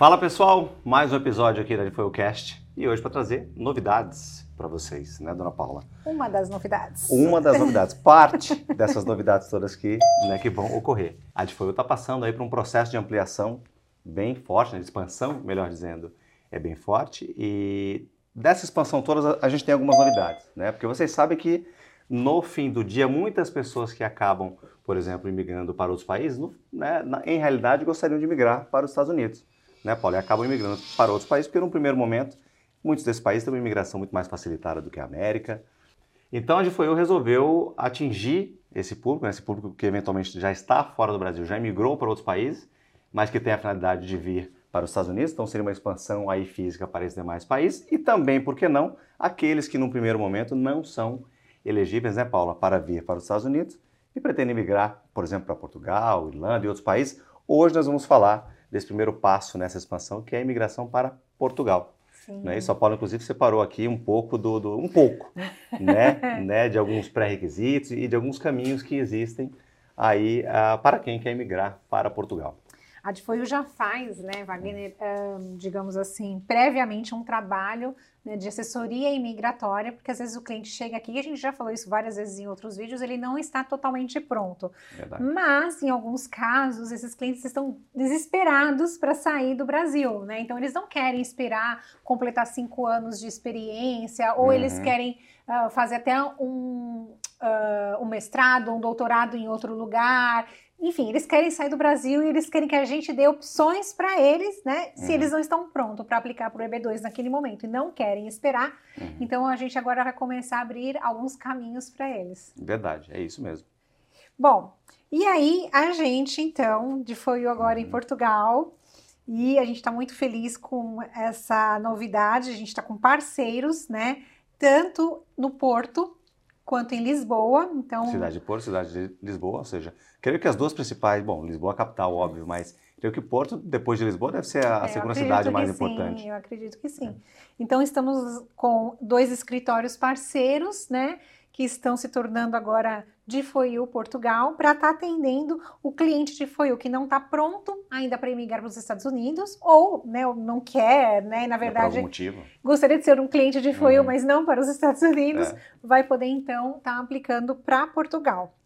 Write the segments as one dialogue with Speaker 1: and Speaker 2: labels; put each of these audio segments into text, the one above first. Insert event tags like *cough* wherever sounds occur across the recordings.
Speaker 1: Fala pessoal, mais um episódio aqui da Foi o Cast e hoje para trazer novidades para vocês, né, dona Paula?
Speaker 2: Uma das novidades.
Speaker 1: Uma das novidades, *laughs* parte dessas novidades todas que, né, que vão ocorrer. A Difoio está passando aí por um processo de ampliação bem forte, né, de expansão, melhor dizendo, é bem forte e dessa expansão toda a gente tem algumas novidades, né? Porque vocês sabem que no fim do dia muitas pessoas que acabam, por exemplo, imigrando para outros países, né, na, em realidade gostariam de migrar para os Estados Unidos né, Paulo, e acabam imigrando para outros países, porque num primeiro momento, muitos desses países têm uma imigração muito mais facilitada do que a América. Então a GFOIU resolveu atingir esse público, né, esse público que eventualmente já está fora do Brasil, já imigrou para outros países, mas que tem a finalidade de vir para os Estados Unidos, então seria uma expansão aí física para esses demais países, e também, por que não, aqueles que num primeiro momento não são elegíveis, né, Paula, para vir para os Estados Unidos e pretendem migrar, por exemplo, para Portugal, Irlanda e outros países. Hoje nós vamos falar desse primeiro passo nessa expansão, que é a imigração para Portugal. Sim. Né? E São Paulo, inclusive, separou aqui um pouco do, do um pouco, *laughs* né? né? de alguns pré-requisitos e de alguns caminhos que existem aí uh, para quem quer emigrar para Portugal.
Speaker 2: A Difoio já faz, né, Wagner, um, digamos assim, previamente um trabalho né, de assessoria imigratória, porque às vezes o cliente chega aqui, e a gente já falou isso várias vezes em outros vídeos, ele não está totalmente pronto. Verdade. Mas, em alguns casos, esses clientes estão desesperados para sair do Brasil, né? Então, eles não querem esperar completar cinco anos de experiência, ou uhum. eles querem uh, fazer até um, uh, um mestrado, um doutorado em outro lugar enfim, eles querem sair do Brasil e eles querem que a gente dê opções para eles, né? Se uhum. eles não estão prontos para aplicar para o EB2 naquele momento e não querem esperar, uhum. então a gente agora vai começar a abrir alguns caminhos para eles.
Speaker 1: Verdade, é isso mesmo.
Speaker 2: Bom, e aí a gente então de foi agora uhum. em Portugal e a gente está muito feliz com essa novidade. A gente está com parceiros, né? Tanto no Porto quanto em Lisboa. Então,
Speaker 1: cidade de Porto, cidade de Lisboa, ou seja, creio que as duas principais, bom, Lisboa é a capital, óbvio, mas creio que Porto, depois de Lisboa, deve ser a é, segunda cidade mais
Speaker 2: sim,
Speaker 1: importante.
Speaker 2: Eu acredito que sim. É. Então, estamos com dois escritórios parceiros, né? Que estão se tornando agora de FOIU Portugal para estar tá atendendo o cliente de FOIU que não está pronto ainda para emigrar para os Estados Unidos ou né, não quer, né, na verdade,
Speaker 1: é motivo.
Speaker 2: gostaria de ser um cliente de FOIU, uhum. mas não para os Estados Unidos, é. vai poder então estar tá aplicando para Portugal.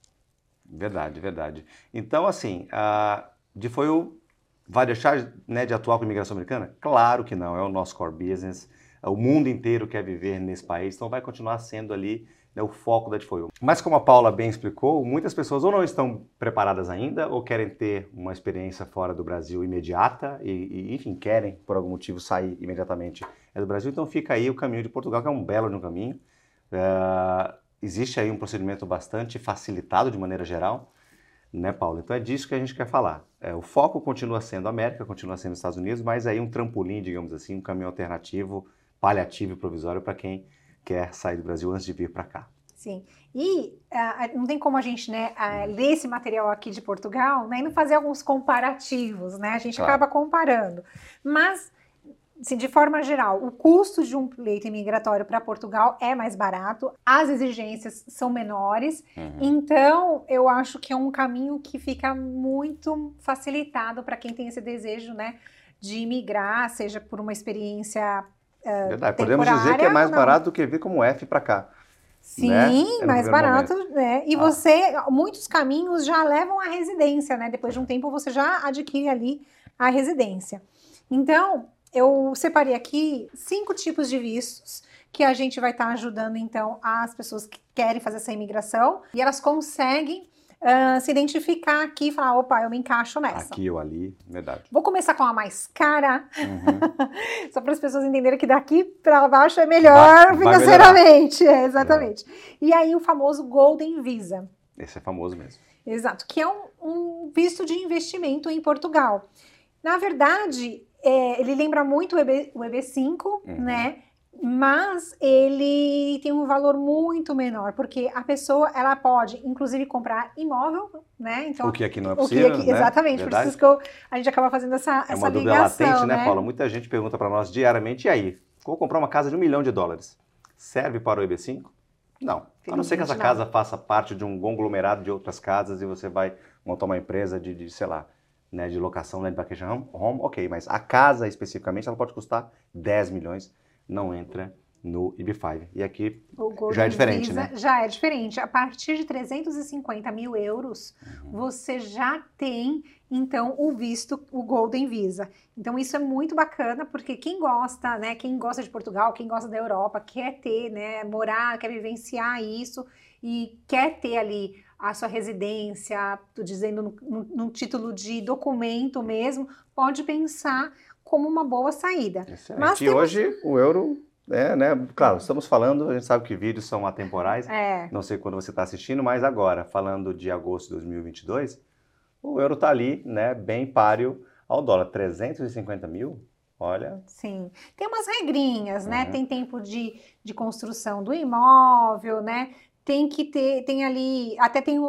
Speaker 1: Verdade, verdade. Então, assim, a de FOIU vai deixar né, de atuar com a imigração americana? Claro que não, é o nosso core business, o mundo inteiro quer viver nesse país, então vai continuar sendo ali né, o foco da Tifoio. Mas como a Paula bem explicou, muitas pessoas ou não estão preparadas ainda ou querem ter uma experiência fora do Brasil imediata e, e enfim, querem por algum motivo sair imediatamente do Brasil, então fica aí o caminho de Portugal, que é um belo de um caminho. Uh, existe aí um procedimento bastante facilitado de maneira geral, né, Paulo? Então é disso que a gente quer falar. É, o foco continua sendo a América, continua sendo os Estados Unidos, mas aí um trampolim, digamos assim, um caminho alternativo, paliativo e provisório para quem quer sair do Brasil antes de vir para cá.
Speaker 2: Sim. E uh, não tem como a gente né, uh, ler esse material aqui de Portugal né, e não fazer alguns comparativos, né? A gente claro. acaba comparando. Mas, assim, de forma geral, o custo de um pleito imigratório para Portugal é mais barato, as exigências são menores, uhum. então eu acho que é um caminho que fica muito facilitado para quem tem esse desejo né, de imigrar, seja por uma experiência Uh,
Speaker 1: Verdade, podemos dizer que é mais barato do que vir como F para cá.
Speaker 2: Sim, né? mais barato, momento. né? E ah. você, muitos caminhos já levam à residência, né? Depois de um tempo você já adquire ali a residência. Então, eu separei aqui cinco tipos de vistos que a gente vai estar tá ajudando então as pessoas que querem fazer essa imigração e elas conseguem uh, se identificar aqui e falar, opa, eu me encaixo nessa.
Speaker 1: Aqui ou ali, verdade.
Speaker 2: Vou começar com a mais cara, uhum. *laughs* só para as pessoas entenderem que daqui para baixo é melhor vai, financeiramente. *laughs* Vai é, exatamente. É. E aí o famoso Golden Visa.
Speaker 1: Esse é famoso mesmo.
Speaker 2: Exato, que é um, um visto de investimento em Portugal. Na verdade, é, ele lembra muito o, EB, o EB5, uhum. né? Mas ele tem um valor muito menor, porque a pessoa ela pode, inclusive, comprar imóvel, né?
Speaker 1: Então, o que aqui não é possível, aqui,
Speaker 2: né? Exatamente, Verdade? por isso que eu, a gente acaba fazendo essa,
Speaker 1: é
Speaker 2: essa
Speaker 1: uma
Speaker 2: ligação,
Speaker 1: latente, né, né, Paula? Muita gente pergunta para nós diariamente, e aí, vou comprar uma casa de um milhão de dólares, serve para o EB5? Não, a não ser que essa casa faça parte de um conglomerado de outras casas e você vai montar uma empresa de, de sei lá, né, de locação, land vacation home, ok, mas a casa especificamente ela pode custar 10 milhões, não entra no EB5. E aqui já é diferente,
Speaker 2: Visa
Speaker 1: né?
Speaker 2: Já é diferente. A partir de 350 mil euros,
Speaker 1: Uhum.
Speaker 2: você já tem, então, o visto, o Golden Visa. Então, isso é muito bacana, porque quem gosta, né? Quem gosta de Portugal, quem gosta da Europa, quer ter, né? Morar, quer vivenciar isso e quer ter ali a sua residência, tô dizendo no título de documento mesmo, pode pensar como uma boa saída.
Speaker 1: Excelente.
Speaker 2: Mas
Speaker 1: e
Speaker 2: temos-
Speaker 1: hoje o euro, é, né? Claro, estamos falando, a gente sabe que vídeos são atemporais,
Speaker 2: É,
Speaker 1: não sei quando você está assistindo, mas agora, falando de agosto de 2022, o euro está ali, né, bem páreo ao dólar, 350 mil, olha,
Speaker 2: Sim. Tem umas regrinhas, né?
Speaker 1: Uhum.
Speaker 2: Tem tempo de, de construção do imóvel, né? Tem que ter, tem ali, até tem um-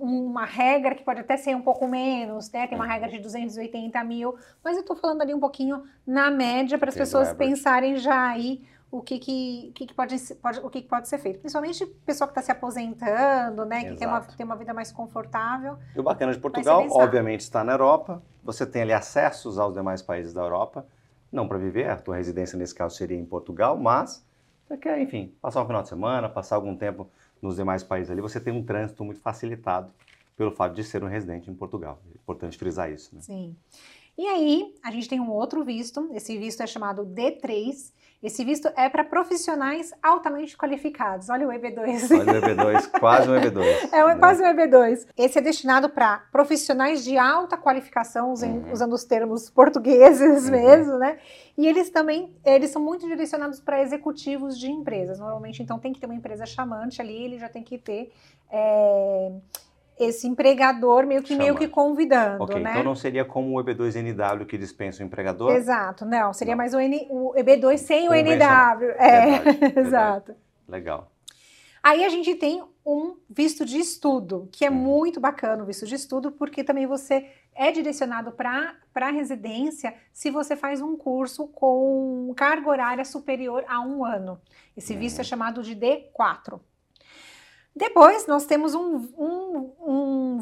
Speaker 2: um- uma regra que pode até ser um pouco menos, né? Tem uma
Speaker 1: Uhum.
Speaker 2: regra de 280 mil, mas eu tô falando ali um pouquinho na média para as pessoas pensarem já aí o que, que, que, que pode, pode, o que, que pode ser feito. Principalmente pessoa que está se aposentando, né? Que tem uma,
Speaker 1: Exato.
Speaker 2: tem uma vida mais confortável.
Speaker 1: E o bacana de Portugal, obviamente, está na Europa. Você tem ali acessos aos demais países da Europa. Não para viver, a tua residência nesse caso seria em Portugal, mas você quer, enfim, passar um final de semana, passar algum tempo nos demais países ali, você tem um trânsito muito facilitado pelo fato de ser um residente em Portugal. É importante frisar isso. Né?
Speaker 2: Sim. E aí, a gente tem um outro visto, esse visto é chamado D3. Esse visto é para profissionais altamente qualificados. Olha o EB2.
Speaker 1: Olha o EB2, *laughs* quase um EB2.
Speaker 2: É um-
Speaker 1: né?
Speaker 2: quase um EB2. Esse é destinado para profissionais de alta qualificação, usem-
Speaker 1: Uhum.
Speaker 2: usando os termos portugueses
Speaker 1: Uhum.
Speaker 2: mesmo, né? E eles também, eles são muito direcionados para executivos de empresas. Normalmente, então, tem que ter uma empresa chamante ali, ele já tem que ter é, esse empregador meio que, meio que convidando,
Speaker 1: Ok,
Speaker 2: né?
Speaker 1: então não seria como o EB2NW que dispensa o empregador?
Speaker 2: Exato, não, seria
Speaker 1: Não.
Speaker 2: mais o, N, o EB2 sem o. NW. É,
Speaker 1: Verdade, verdade.
Speaker 2: exato.
Speaker 1: Legal.
Speaker 2: Aí a gente tem um visto de estudo, que é
Speaker 1: Uhum.
Speaker 2: muito bacana o visto de estudo, porque também você é direcionado para a residência se você faz um curso com carga horária superior a um ano. Esse visto
Speaker 1: Uhum.
Speaker 2: é chamado de D4. Depois, nós temos um, um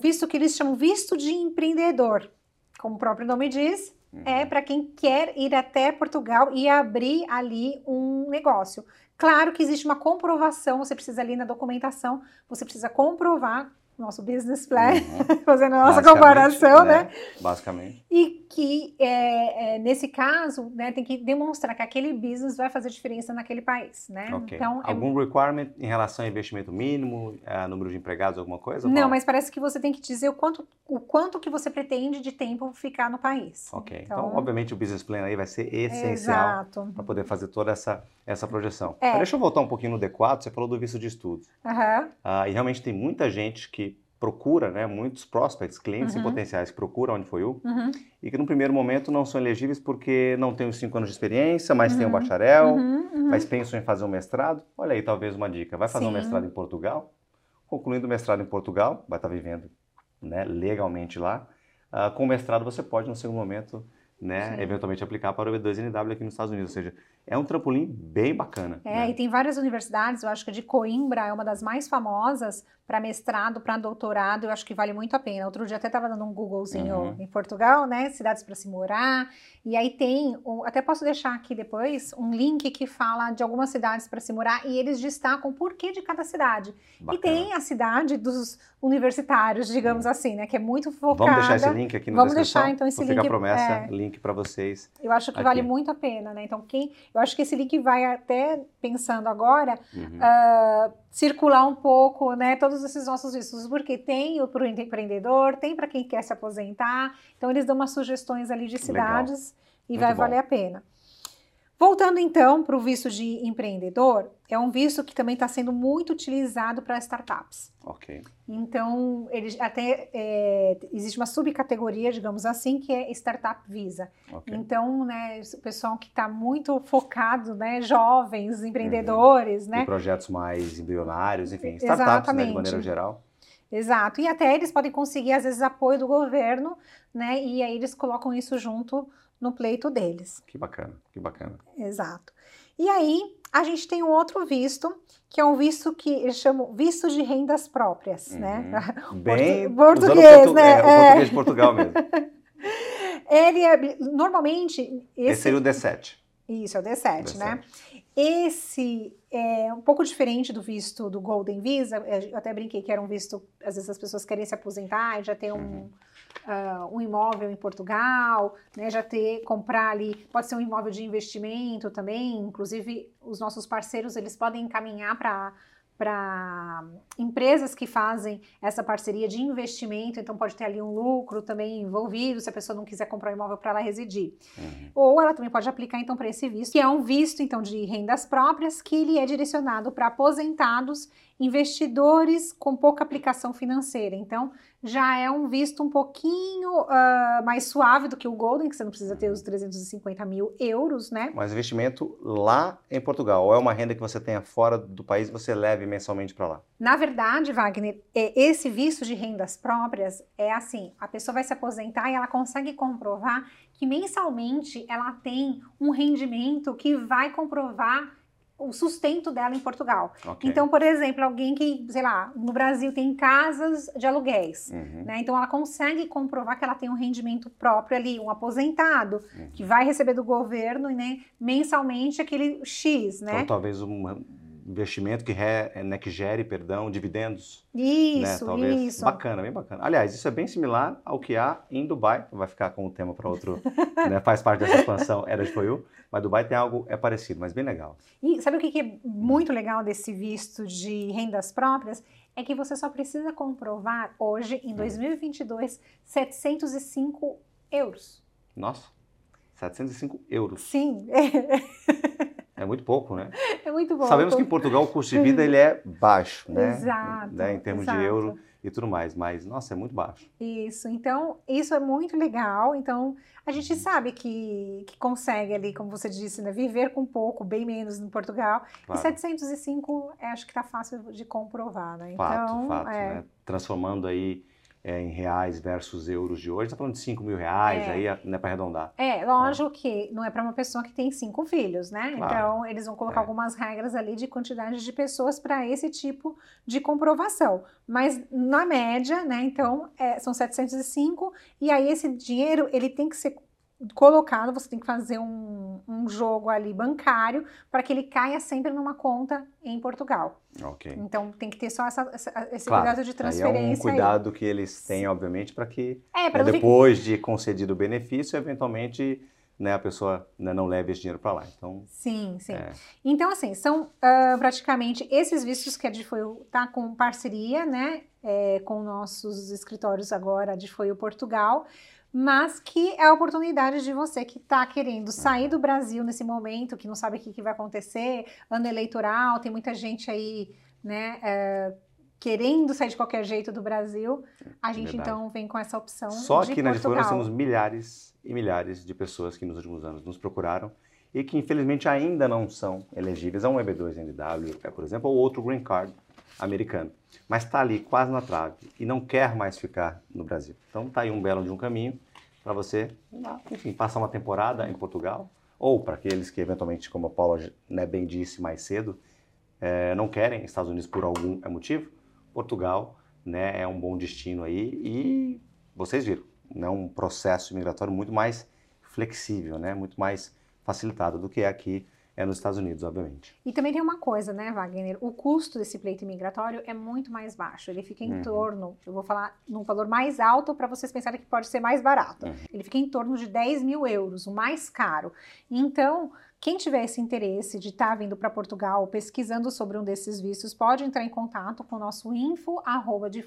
Speaker 2: visto que eles chamam visto de empreendedor. Como o próprio nome diz,
Speaker 1: Uhum.
Speaker 2: é para quem quer ir até Portugal e abrir ali um negócio. Claro que existe uma comprovação, você precisa ali na documentação, você precisa comprovar nosso business plan,
Speaker 1: Uhum. *laughs*
Speaker 2: fazendo a nossa comparação, né?
Speaker 1: Basicamente.
Speaker 2: E que, é, é, nesse caso, né, tem que demonstrar que aquele business vai fazer diferença naquele país, né?
Speaker 1: Ok.
Speaker 2: Então, é
Speaker 1: Algum requirement em relação a investimento mínimo, a número de empregados, alguma coisa?
Speaker 2: Não,
Speaker 1: Paulo?
Speaker 2: mas parece que você tem que dizer o quanto, o quanto que você pretende de tempo ficar no país.
Speaker 1: Ok.
Speaker 2: Então,
Speaker 1: Então, obviamente, o business plan aí vai ser essencial para poder fazer toda essa, essa projeção.
Speaker 2: É.
Speaker 1: Mas deixa eu voltar um pouquinho no D4, você falou do visto de estudos.
Speaker 2: Aham.
Speaker 1: Ah, e realmente tem muita gente que procura, né, muitos prospects, clientes
Speaker 2: Uhum.
Speaker 1: e potenciais que procuram onde foi o
Speaker 2: Uhum.
Speaker 1: e que no primeiro momento não são elegíveis porque não têm os cinco anos de experiência, mas têm um
Speaker 2: Uhum.
Speaker 1: bacharel,
Speaker 2: Uhum. Uhum.
Speaker 1: mas pensam em fazer um mestrado. Olha aí, talvez uma dica. Vai fazer um
Speaker 2: Sim.
Speaker 1: mestrado em Portugal, concluindo o mestrado em Portugal, vai estar vivendo né, legalmente lá. Ah, com o mestrado você pode, no segundo momento, né,
Speaker 2: Sim.
Speaker 1: eventualmente aplicar para o B2NW aqui nos Estados Unidos. Ou seja, é um trampolim bem bacana.
Speaker 2: É,
Speaker 1: né?
Speaker 2: e tem várias universidades, eu acho que a de Coimbra é uma das mais famosas para mestrado, para doutorado, eu acho que vale muito a pena. Outro dia até estava dando um Googlezinho
Speaker 1: Uhum.
Speaker 2: em Portugal, né? Cidades para se morar. E aí tem, até posso deixar aqui depois, um link que fala de algumas cidades para se morar e eles destacam o porquê de cada cidade.
Speaker 1: Bacana.
Speaker 2: E tem a cidade dos universitários, digamos assim, né? Que é muito focada.
Speaker 1: Vamos deixar esse link aqui na
Speaker 2: Vamos deixar, então, esse
Speaker 1: Fica a
Speaker 2: link,
Speaker 1: promessa,
Speaker 2: é.
Speaker 1: link para vocês.
Speaker 2: Eu acho que
Speaker 1: Aqui.
Speaker 2: vale muito a pena, né? Então, quem. Eu acho que esse link vai até, pensando agora,
Speaker 1: Uhum.
Speaker 2: ah, circular um pouco, né? Todos esses nossos vistos, porque tem para o empreendedor, tem para quem quer se aposentar. Então, eles dão umas sugestões ali de
Speaker 1: Legal.
Speaker 2: cidades e
Speaker 1: Muito
Speaker 2: vai
Speaker 1: bom.
Speaker 2: valer a pena. Voltando então para o visto de empreendedor, é um visto que também está sendo muito utilizado para startups.
Speaker 1: Ok.
Speaker 2: Então, ele até é, existe uma subcategoria, digamos assim, que é Startup Visa.
Speaker 1: ok.
Speaker 2: Então, né, o pessoal que está muito focado, né, jovens, empreendedores,
Speaker 1: E
Speaker 2: né?
Speaker 1: projetos mais embrionários, enfim, startups, né, de maneira geral.
Speaker 2: Exato. E até eles podem conseguir, às vezes, apoio do governo, né? E aí eles colocam isso junto no pleito deles.
Speaker 1: Que bacana, que bacana.
Speaker 2: Exato. E aí, a gente tem um outro visto, que é um visto que eles chamam visto de rendas próprias, né?
Speaker 1: Uhum. *laughs* Bem,
Speaker 2: Portu-
Speaker 1: usando
Speaker 2: português,
Speaker 1: portu-
Speaker 2: né?
Speaker 1: É, o
Speaker 2: É.
Speaker 1: português de Portugal mesmo. *laughs*
Speaker 2: Ele é, normalmente.
Speaker 1: Esse, esse seria o D7.
Speaker 2: Isso, é o D7, D7, né? Esse é um pouco diferente do visto do Golden Visa. Eu até brinquei que era um visto, às vezes as pessoas querem se aposentar e já ter um. Uhum uh, um imóvel em Portugal, né, já ter, comprar ali, pode ser um imóvel de investimento também, inclusive os nossos parceiros, eles podem encaminhar para para empresas que fazem essa parceria de investimento, então pode ter ali um lucro também envolvido, se a pessoa não quiser comprar um imóvel para ela residir. Uhum. Ou ela também pode aplicar então para esse visto, que é um visto então de rendas próprias, que ele é direcionado para aposentados investidores com pouca aplicação financeira. Então, já é um visto um pouquinho uh, mais suave do que o Golden, que você não precisa ter os 350 mil euros, né?
Speaker 1: Mas investimento lá em Portugal, ou é uma renda que você tenha fora do país e você leve mensalmente para lá?
Speaker 2: Na verdade, Wagner, é, esse visto de rendas próprias é assim: a pessoa vai se aposentar e ela consegue comprovar que mensalmente ela tem um rendimento que vai comprovar o sustento dela em Portugal. Okay. Então, por exemplo, alguém que, sei lá, no Brasil tem casas de aluguéis, uhum. né? Então ela consegue comprovar que ela tem um rendimento próprio ali, um aposentado, uhum. que vai receber do governo, né, mensalmente aquele X, né?
Speaker 1: Então talvez uma investimento que, re, né, que gere, perdão, dividendos.
Speaker 2: Isso, né, talvez. isso.
Speaker 1: Bacana, bem bacana. Aliás, isso é bem similar ao que há em Dubai, vai ficar com o tema para outro, *laughs* né, faz parte dessa expansão Era de Foiu, mas Dubai tem algo é parecido, mas bem legal.
Speaker 2: E sabe o que é muito legal desse visto de rendas próprias? É que você só precisa comprovar hoje, em 2022, hum. 705 euros.
Speaker 1: Nossa, 705 euros.
Speaker 2: Sim. *laughs*
Speaker 1: É muito pouco, né?
Speaker 2: É muito pouco.
Speaker 1: Sabemos que em Portugal o custo de vida ele é baixo, né?
Speaker 2: Exato.
Speaker 1: Né? Em termos
Speaker 2: exato.
Speaker 1: de euro e tudo mais, mas nossa, é muito baixo.
Speaker 2: Isso, então isso é muito legal. Então a gente sabe que, que consegue ali, como você disse, né, viver com pouco, bem menos em Portugal. Claro. E 705 é, acho que está fácil de comprovar, né?
Speaker 1: Então, fato, fato, é... né? Transformando aí é, em reais versus euros de hoje, está falando de 5 mil reais, é. aí né, para arredondar.
Speaker 2: É, lógico que não é para uma pessoa que tem cinco filhos, né? Claro. Então, eles vão colocar é. algumas regras ali de quantidade de pessoas para esse tipo de comprovação. Mas, na média, né, então, é, são 705, e aí esse dinheiro, ele tem que ser colocado, você tem que fazer um, um jogo ali bancário para que ele caia sempre numa conta em Portugal.
Speaker 1: Ok.
Speaker 2: Então tem que ter só essa, essa, esse claro, cuidado de transferência.
Speaker 1: Aí é um cuidado aí. que eles têm, obviamente, para que é, né, depois ficar... de concedido o benefício, eventualmente né, a pessoa né, não leve esse dinheiro para lá. Então,
Speaker 2: sim, sim. É... Então, assim, são uh, praticamente esses vistos que a Difoio está com parceria, né, é, com nossos escritórios agora, a Difoio Portugal, mas que é a oportunidade de você que está querendo sair do Brasil nesse momento, que não sabe o que, que vai acontecer, ano eleitoral, tem muita gente aí, né, é, querendo sair de qualquer jeito do Brasil, a gente Verdade. então vem com essa opção.
Speaker 1: Só aqui na Editora nós temos milhares e milhares de pessoas que nos últimos anos nos procuraram e que infelizmente ainda não são elegíveis a um EB2NW, é, por exemplo, ou outro Green Card americano, mas está ali quase na trave e não quer mais ficar no Brasil. Então está aí um belo de um caminho para você, enfim, passar uma temporada em Portugal, ou para aqueles que eventualmente, como a Paula né, bem disse mais cedo, é, não querem Estados Unidos por algum motivo, Portugal né, é um bom destino aí e vocês viram, é né, um processo migratório muito mais flexível, né, muito mais facilitado do que é aqui é nos Estados Unidos, obviamente.
Speaker 2: E também tem uma coisa, né, Wagner? O custo desse pleito imigratório é muito mais baixo. Ele fica em uhum. torno, eu vou falar num valor mais alto para vocês pensarem que pode ser mais barato. Uhum. Ele fica em torno de 10 mil euros, o mais caro. Então, quem tiver esse interesse de estar tá vindo para Portugal pesquisando sobre um desses vistos, pode entrar em contato com o nosso info, arroba de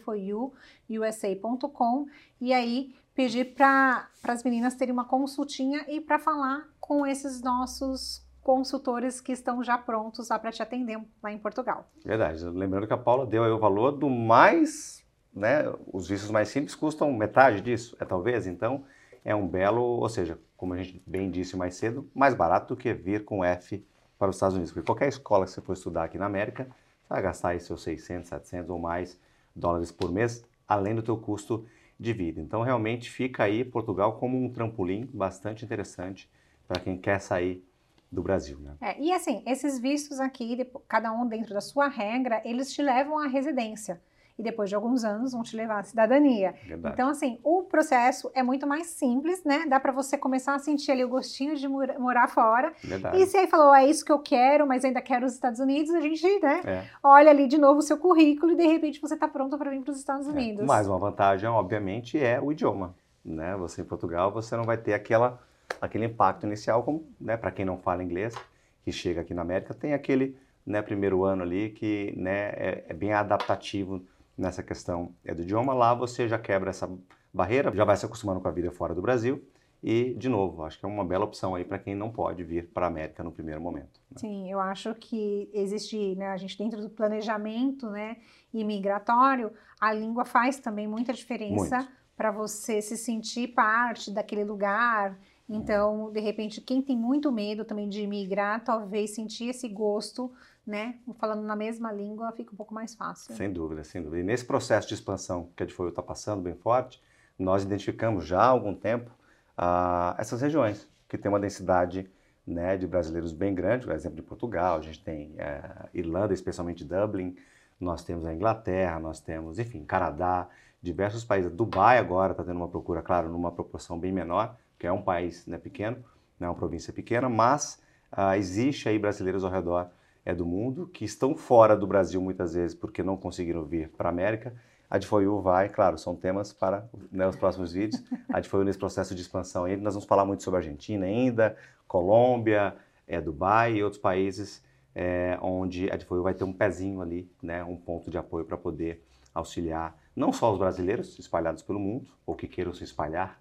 Speaker 2: e aí pedir para as meninas terem uma consultinha e para falar com esses nossos consultores que estão já prontos para te atender lá em Portugal.
Speaker 1: Verdade. Lembrando que a Paula deu aí o valor do mais, né? Os vistos mais simples custam metade disso, é talvez. Então é um belo, ou seja, como a gente bem disse mais cedo, mais barato do que vir com F para os Estados Unidos. Porque qualquer escola que você for estudar aqui na América, você vai gastar aí seus 600, 700 ou mais dólares por mês, além do teu custo de vida. Então realmente fica aí Portugal como um trampolim bastante interessante para quem quer sair do Brasil. Né?
Speaker 2: É, e assim, esses vistos aqui, cada um dentro da sua regra, eles te levam à residência. e depois de alguns anos vão te levar à cidadania.
Speaker 1: Verdade.
Speaker 2: Então, assim, o processo é muito mais simples, né? Dá para você começar a sentir ali o gostinho de mora- morar fora.
Speaker 1: Verdade.
Speaker 2: E se aí falou, é isso que eu quero, mas ainda quero os Estados Unidos, a gente, né,
Speaker 1: É.
Speaker 2: olha ali de novo o seu currículo e de repente você está pronto para vir para os Estados
Speaker 1: É.
Speaker 2: Unidos.
Speaker 1: Mais uma vantagem, obviamente, é o idioma. Né? Você em Portugal, você não vai ter aquela, aquele impacto inicial, como né, para quem não fala inglês, que chega aqui na América, tem aquele né, primeiro ano ali que né, é, é bem adaptativo nessa questão é do idioma. Lá você já quebra essa barreira, já vai se acostumando com a vida fora do Brasil. E, de novo, acho que é uma bela opção aí para quem não pode vir para a América no primeiro momento. né?
Speaker 2: Sim, eu acho que existe, né, a gente dentro do planejamento, né, imigratório, a língua faz também muita diferença para você se sentir parte daquele lugar. Então, de repente, quem tem muito medo também de imigrar, talvez sentir esse gosto, né, falando na mesma língua, fica um pouco mais fácil.
Speaker 1: Sem dúvida, sem dúvida. E nesse processo de expansão que a Adfoio está passando bem forte, nós identificamos já há algum tempo ah, essas regiões que tem uma densidade né, de brasileiros bem grande, por exemplo, de Portugal, a gente tem eh, Irlanda, especialmente Dublin, nós temos a Inglaterra, nós temos, enfim, Canadá, diversos países. Dubai agora está tendo uma procura, claro, numa proporção bem menor, que é um país né, pequeno, né, uma província pequena, mas ah, existe aí brasileiros ao redor é, do mundo que estão fora do Brasil muitas vezes porque não conseguiram vir para a América. A Adfoiu vai, claro, são temas para né, os próximos vídeos. A Adfoiu nesse processo de expansão aí, nós vamos falar muito sobre a Argentina ainda, Colômbia, é, Dubai e outros países é, onde a Adfoiu vai ter um pezinho ali, né, um ponto de apoio para poder auxiliar não só os brasileiros espalhados pelo mundo, ou que queiram se espalhar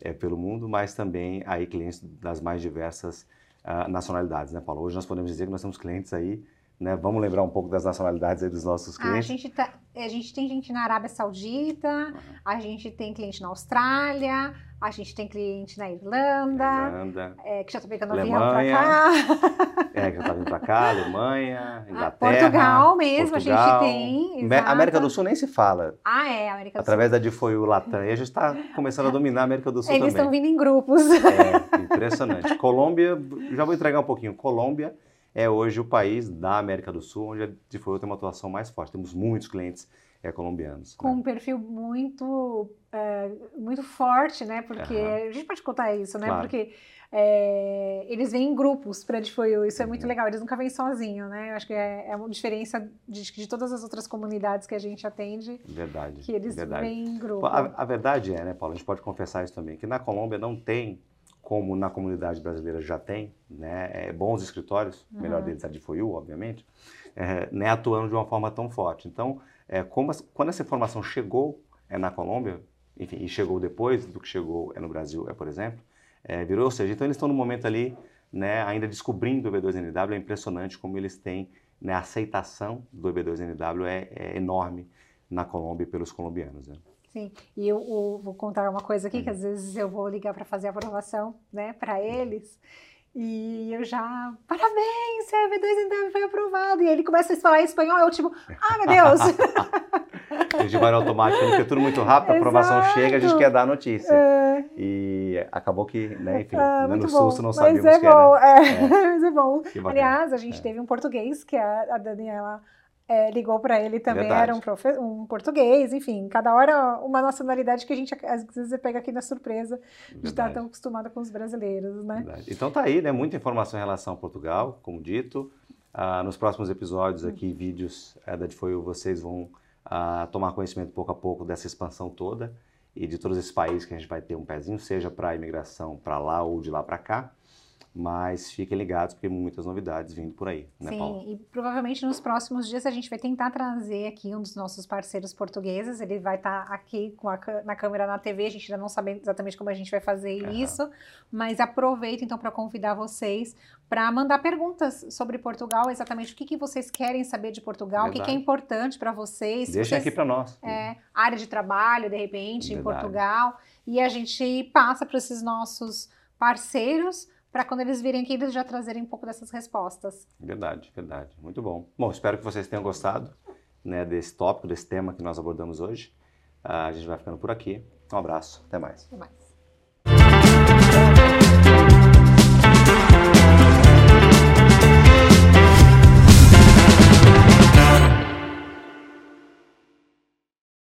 Speaker 1: é, pelo mundo, mas também aí clientes das mais diversas ah, nacionalidades, né, Paulo? Hoje nós podemos dizer que nós temos clientes aí, né? Vamos lembrar um pouco das nacionalidades aí dos nossos
Speaker 2: Ah, a,
Speaker 1: clientes.
Speaker 2: gente tá- a gente tem gente na Arábia Saudita, a gente tem cliente na Austrália, a gente tem cliente na Irlanda,
Speaker 1: Irlanda,
Speaker 2: é, que já tá pegando avião
Speaker 1: Alemanha,
Speaker 2: cá.
Speaker 1: é, que já está vindo para cá, Alemanha, *laughs*
Speaker 2: Ah,
Speaker 1: Inglaterra,
Speaker 2: Portugal mesmo,
Speaker 1: Portugal,
Speaker 2: a gente tem. Exato.
Speaker 1: América do Sul nem se fala.
Speaker 2: Ah, é, América do
Speaker 1: Através da Difoiu Latam. E a gente está começando a dominar a América do
Speaker 2: Sul.
Speaker 1: Sul
Speaker 2: Eles estão
Speaker 1: também.
Speaker 2: vindo em grupos.
Speaker 1: É, impressionante. Colômbia, já vou entregar um pouquinho. Colômbia é hoje o país da América do Sul onde a Difoiu tem uma atuação mais forte. Temos muitos clientes é, colombianos.
Speaker 2: Com
Speaker 1: né?
Speaker 2: um perfil muito, é, muito forte, né? Porque
Speaker 1: Aham.
Speaker 2: a gente pode contar isso, né?
Speaker 1: Claro.
Speaker 2: Porque é, eles vêm em grupos para Difoiu, isso é muito
Speaker 1: Uhum.
Speaker 2: legal, eles nunca vêm sozinhos, né? Eu acho que é, é uma diferença de, de todas as outras comunidades que a gente atende,
Speaker 1: Verdade.
Speaker 2: que eles
Speaker 1: verdade.
Speaker 2: vêm em grupo.
Speaker 1: A, a verdade é, né, Paulo, a gente pode confessar isso também, que na Colômbia não tem, como na comunidade brasileira já tem, né, é, bons escritórios, o melhor
Speaker 2: Uhum.
Speaker 1: deles é a Difoiu, obviamente, é, né, atuando de uma forma tão forte. Então, é, como quando essa informação chegou é, na Colômbia, enfim, e chegou depois do que chegou é, no Brasil, é, por exemplo, é, virou, ou seja, então eles estão no momento ali, né, ainda descobrindo o EB2NW, é impressionante como eles têm, né, a aceitação do EB2NW é, é enorme na Colômbia pelos colombianos. Né?
Speaker 2: Sim, e eu, eu vou contar uma coisa aqui, que
Speaker 1: Uhum.
Speaker 2: às vezes eu vou ligar para fazer a aprovação, né, para eles, e eu já, parabéns, seu EB2NW foi aprovado, e aí ele começa a falar espanhol, eu tipo, ah, meu Deus! *laughs*
Speaker 1: A gente vai no automático, porque é tudo muito rápido, a aprovação
Speaker 2: Exato.
Speaker 1: chega, a gente quer dar a notícia.
Speaker 2: É,
Speaker 1: E acabou que, né, enfim,
Speaker 2: ah, muito
Speaker 1: susto,
Speaker 2: bom,
Speaker 1: não
Speaker 2: mas
Speaker 1: sabíamos
Speaker 2: é
Speaker 1: que era.
Speaker 2: bom, é, *laughs* mas é bom. Aliás, a gente
Speaker 1: É.
Speaker 2: teve um português, que a, a Daniela é, ligou para ele também,
Speaker 1: Verdade.
Speaker 2: era um, profe- um português, enfim, cada hora uma nacionalidade que a gente às vezes pega aqui na surpresa de estar
Speaker 1: Verdade,
Speaker 2: tão acostumada com os brasileiros, né?
Speaker 1: verdade. Então tá aí, né, muita informação em relação a Portugal, como dito. Ah, nos próximos episódios aqui, vídeos eh, da Difoio, vocês vão ah, tomar conhecimento pouco a pouco dessa expansão toda e de todos esses países que a gente vai ter um pezinho, seja para a imigração para lá ou de lá para cá. Mas fiquem ligados, porque muitas novidades vindo por aí, né,
Speaker 2: Sim,
Speaker 1: Paulo?
Speaker 2: e provavelmente nos próximos dias a gente vai tentar trazer aqui um dos nossos parceiros portugueses. Ele vai estar aqui com a, na câmera na TV. A gente ainda não sabe exatamente como a gente vai fazer
Speaker 1: Aham.
Speaker 2: isso, mas aproveito então para convidar vocês para mandar perguntas sobre Portugal, exatamente o que, que vocês querem saber de Portugal, o que, que é
Speaker 1: Verdade.
Speaker 2: importante para vocês. se
Speaker 1: Deixem
Speaker 2: vocês-
Speaker 1: aqui para nós.
Speaker 2: é, área de trabalho, de repente, em
Speaker 1: Verdade.
Speaker 2: Portugal. E a gente passa para esses nossos parceiros para quando eles virem aqui, eles já trazerem um pouco dessas respostas.
Speaker 1: Verdade, verdade. Muito bom. Bom, espero que vocês tenham gostado né, desse tópico, desse tema que nós abordamos hoje. Ah, a gente vai ficando por aqui. Um abraço, até mais.
Speaker 2: Até mais.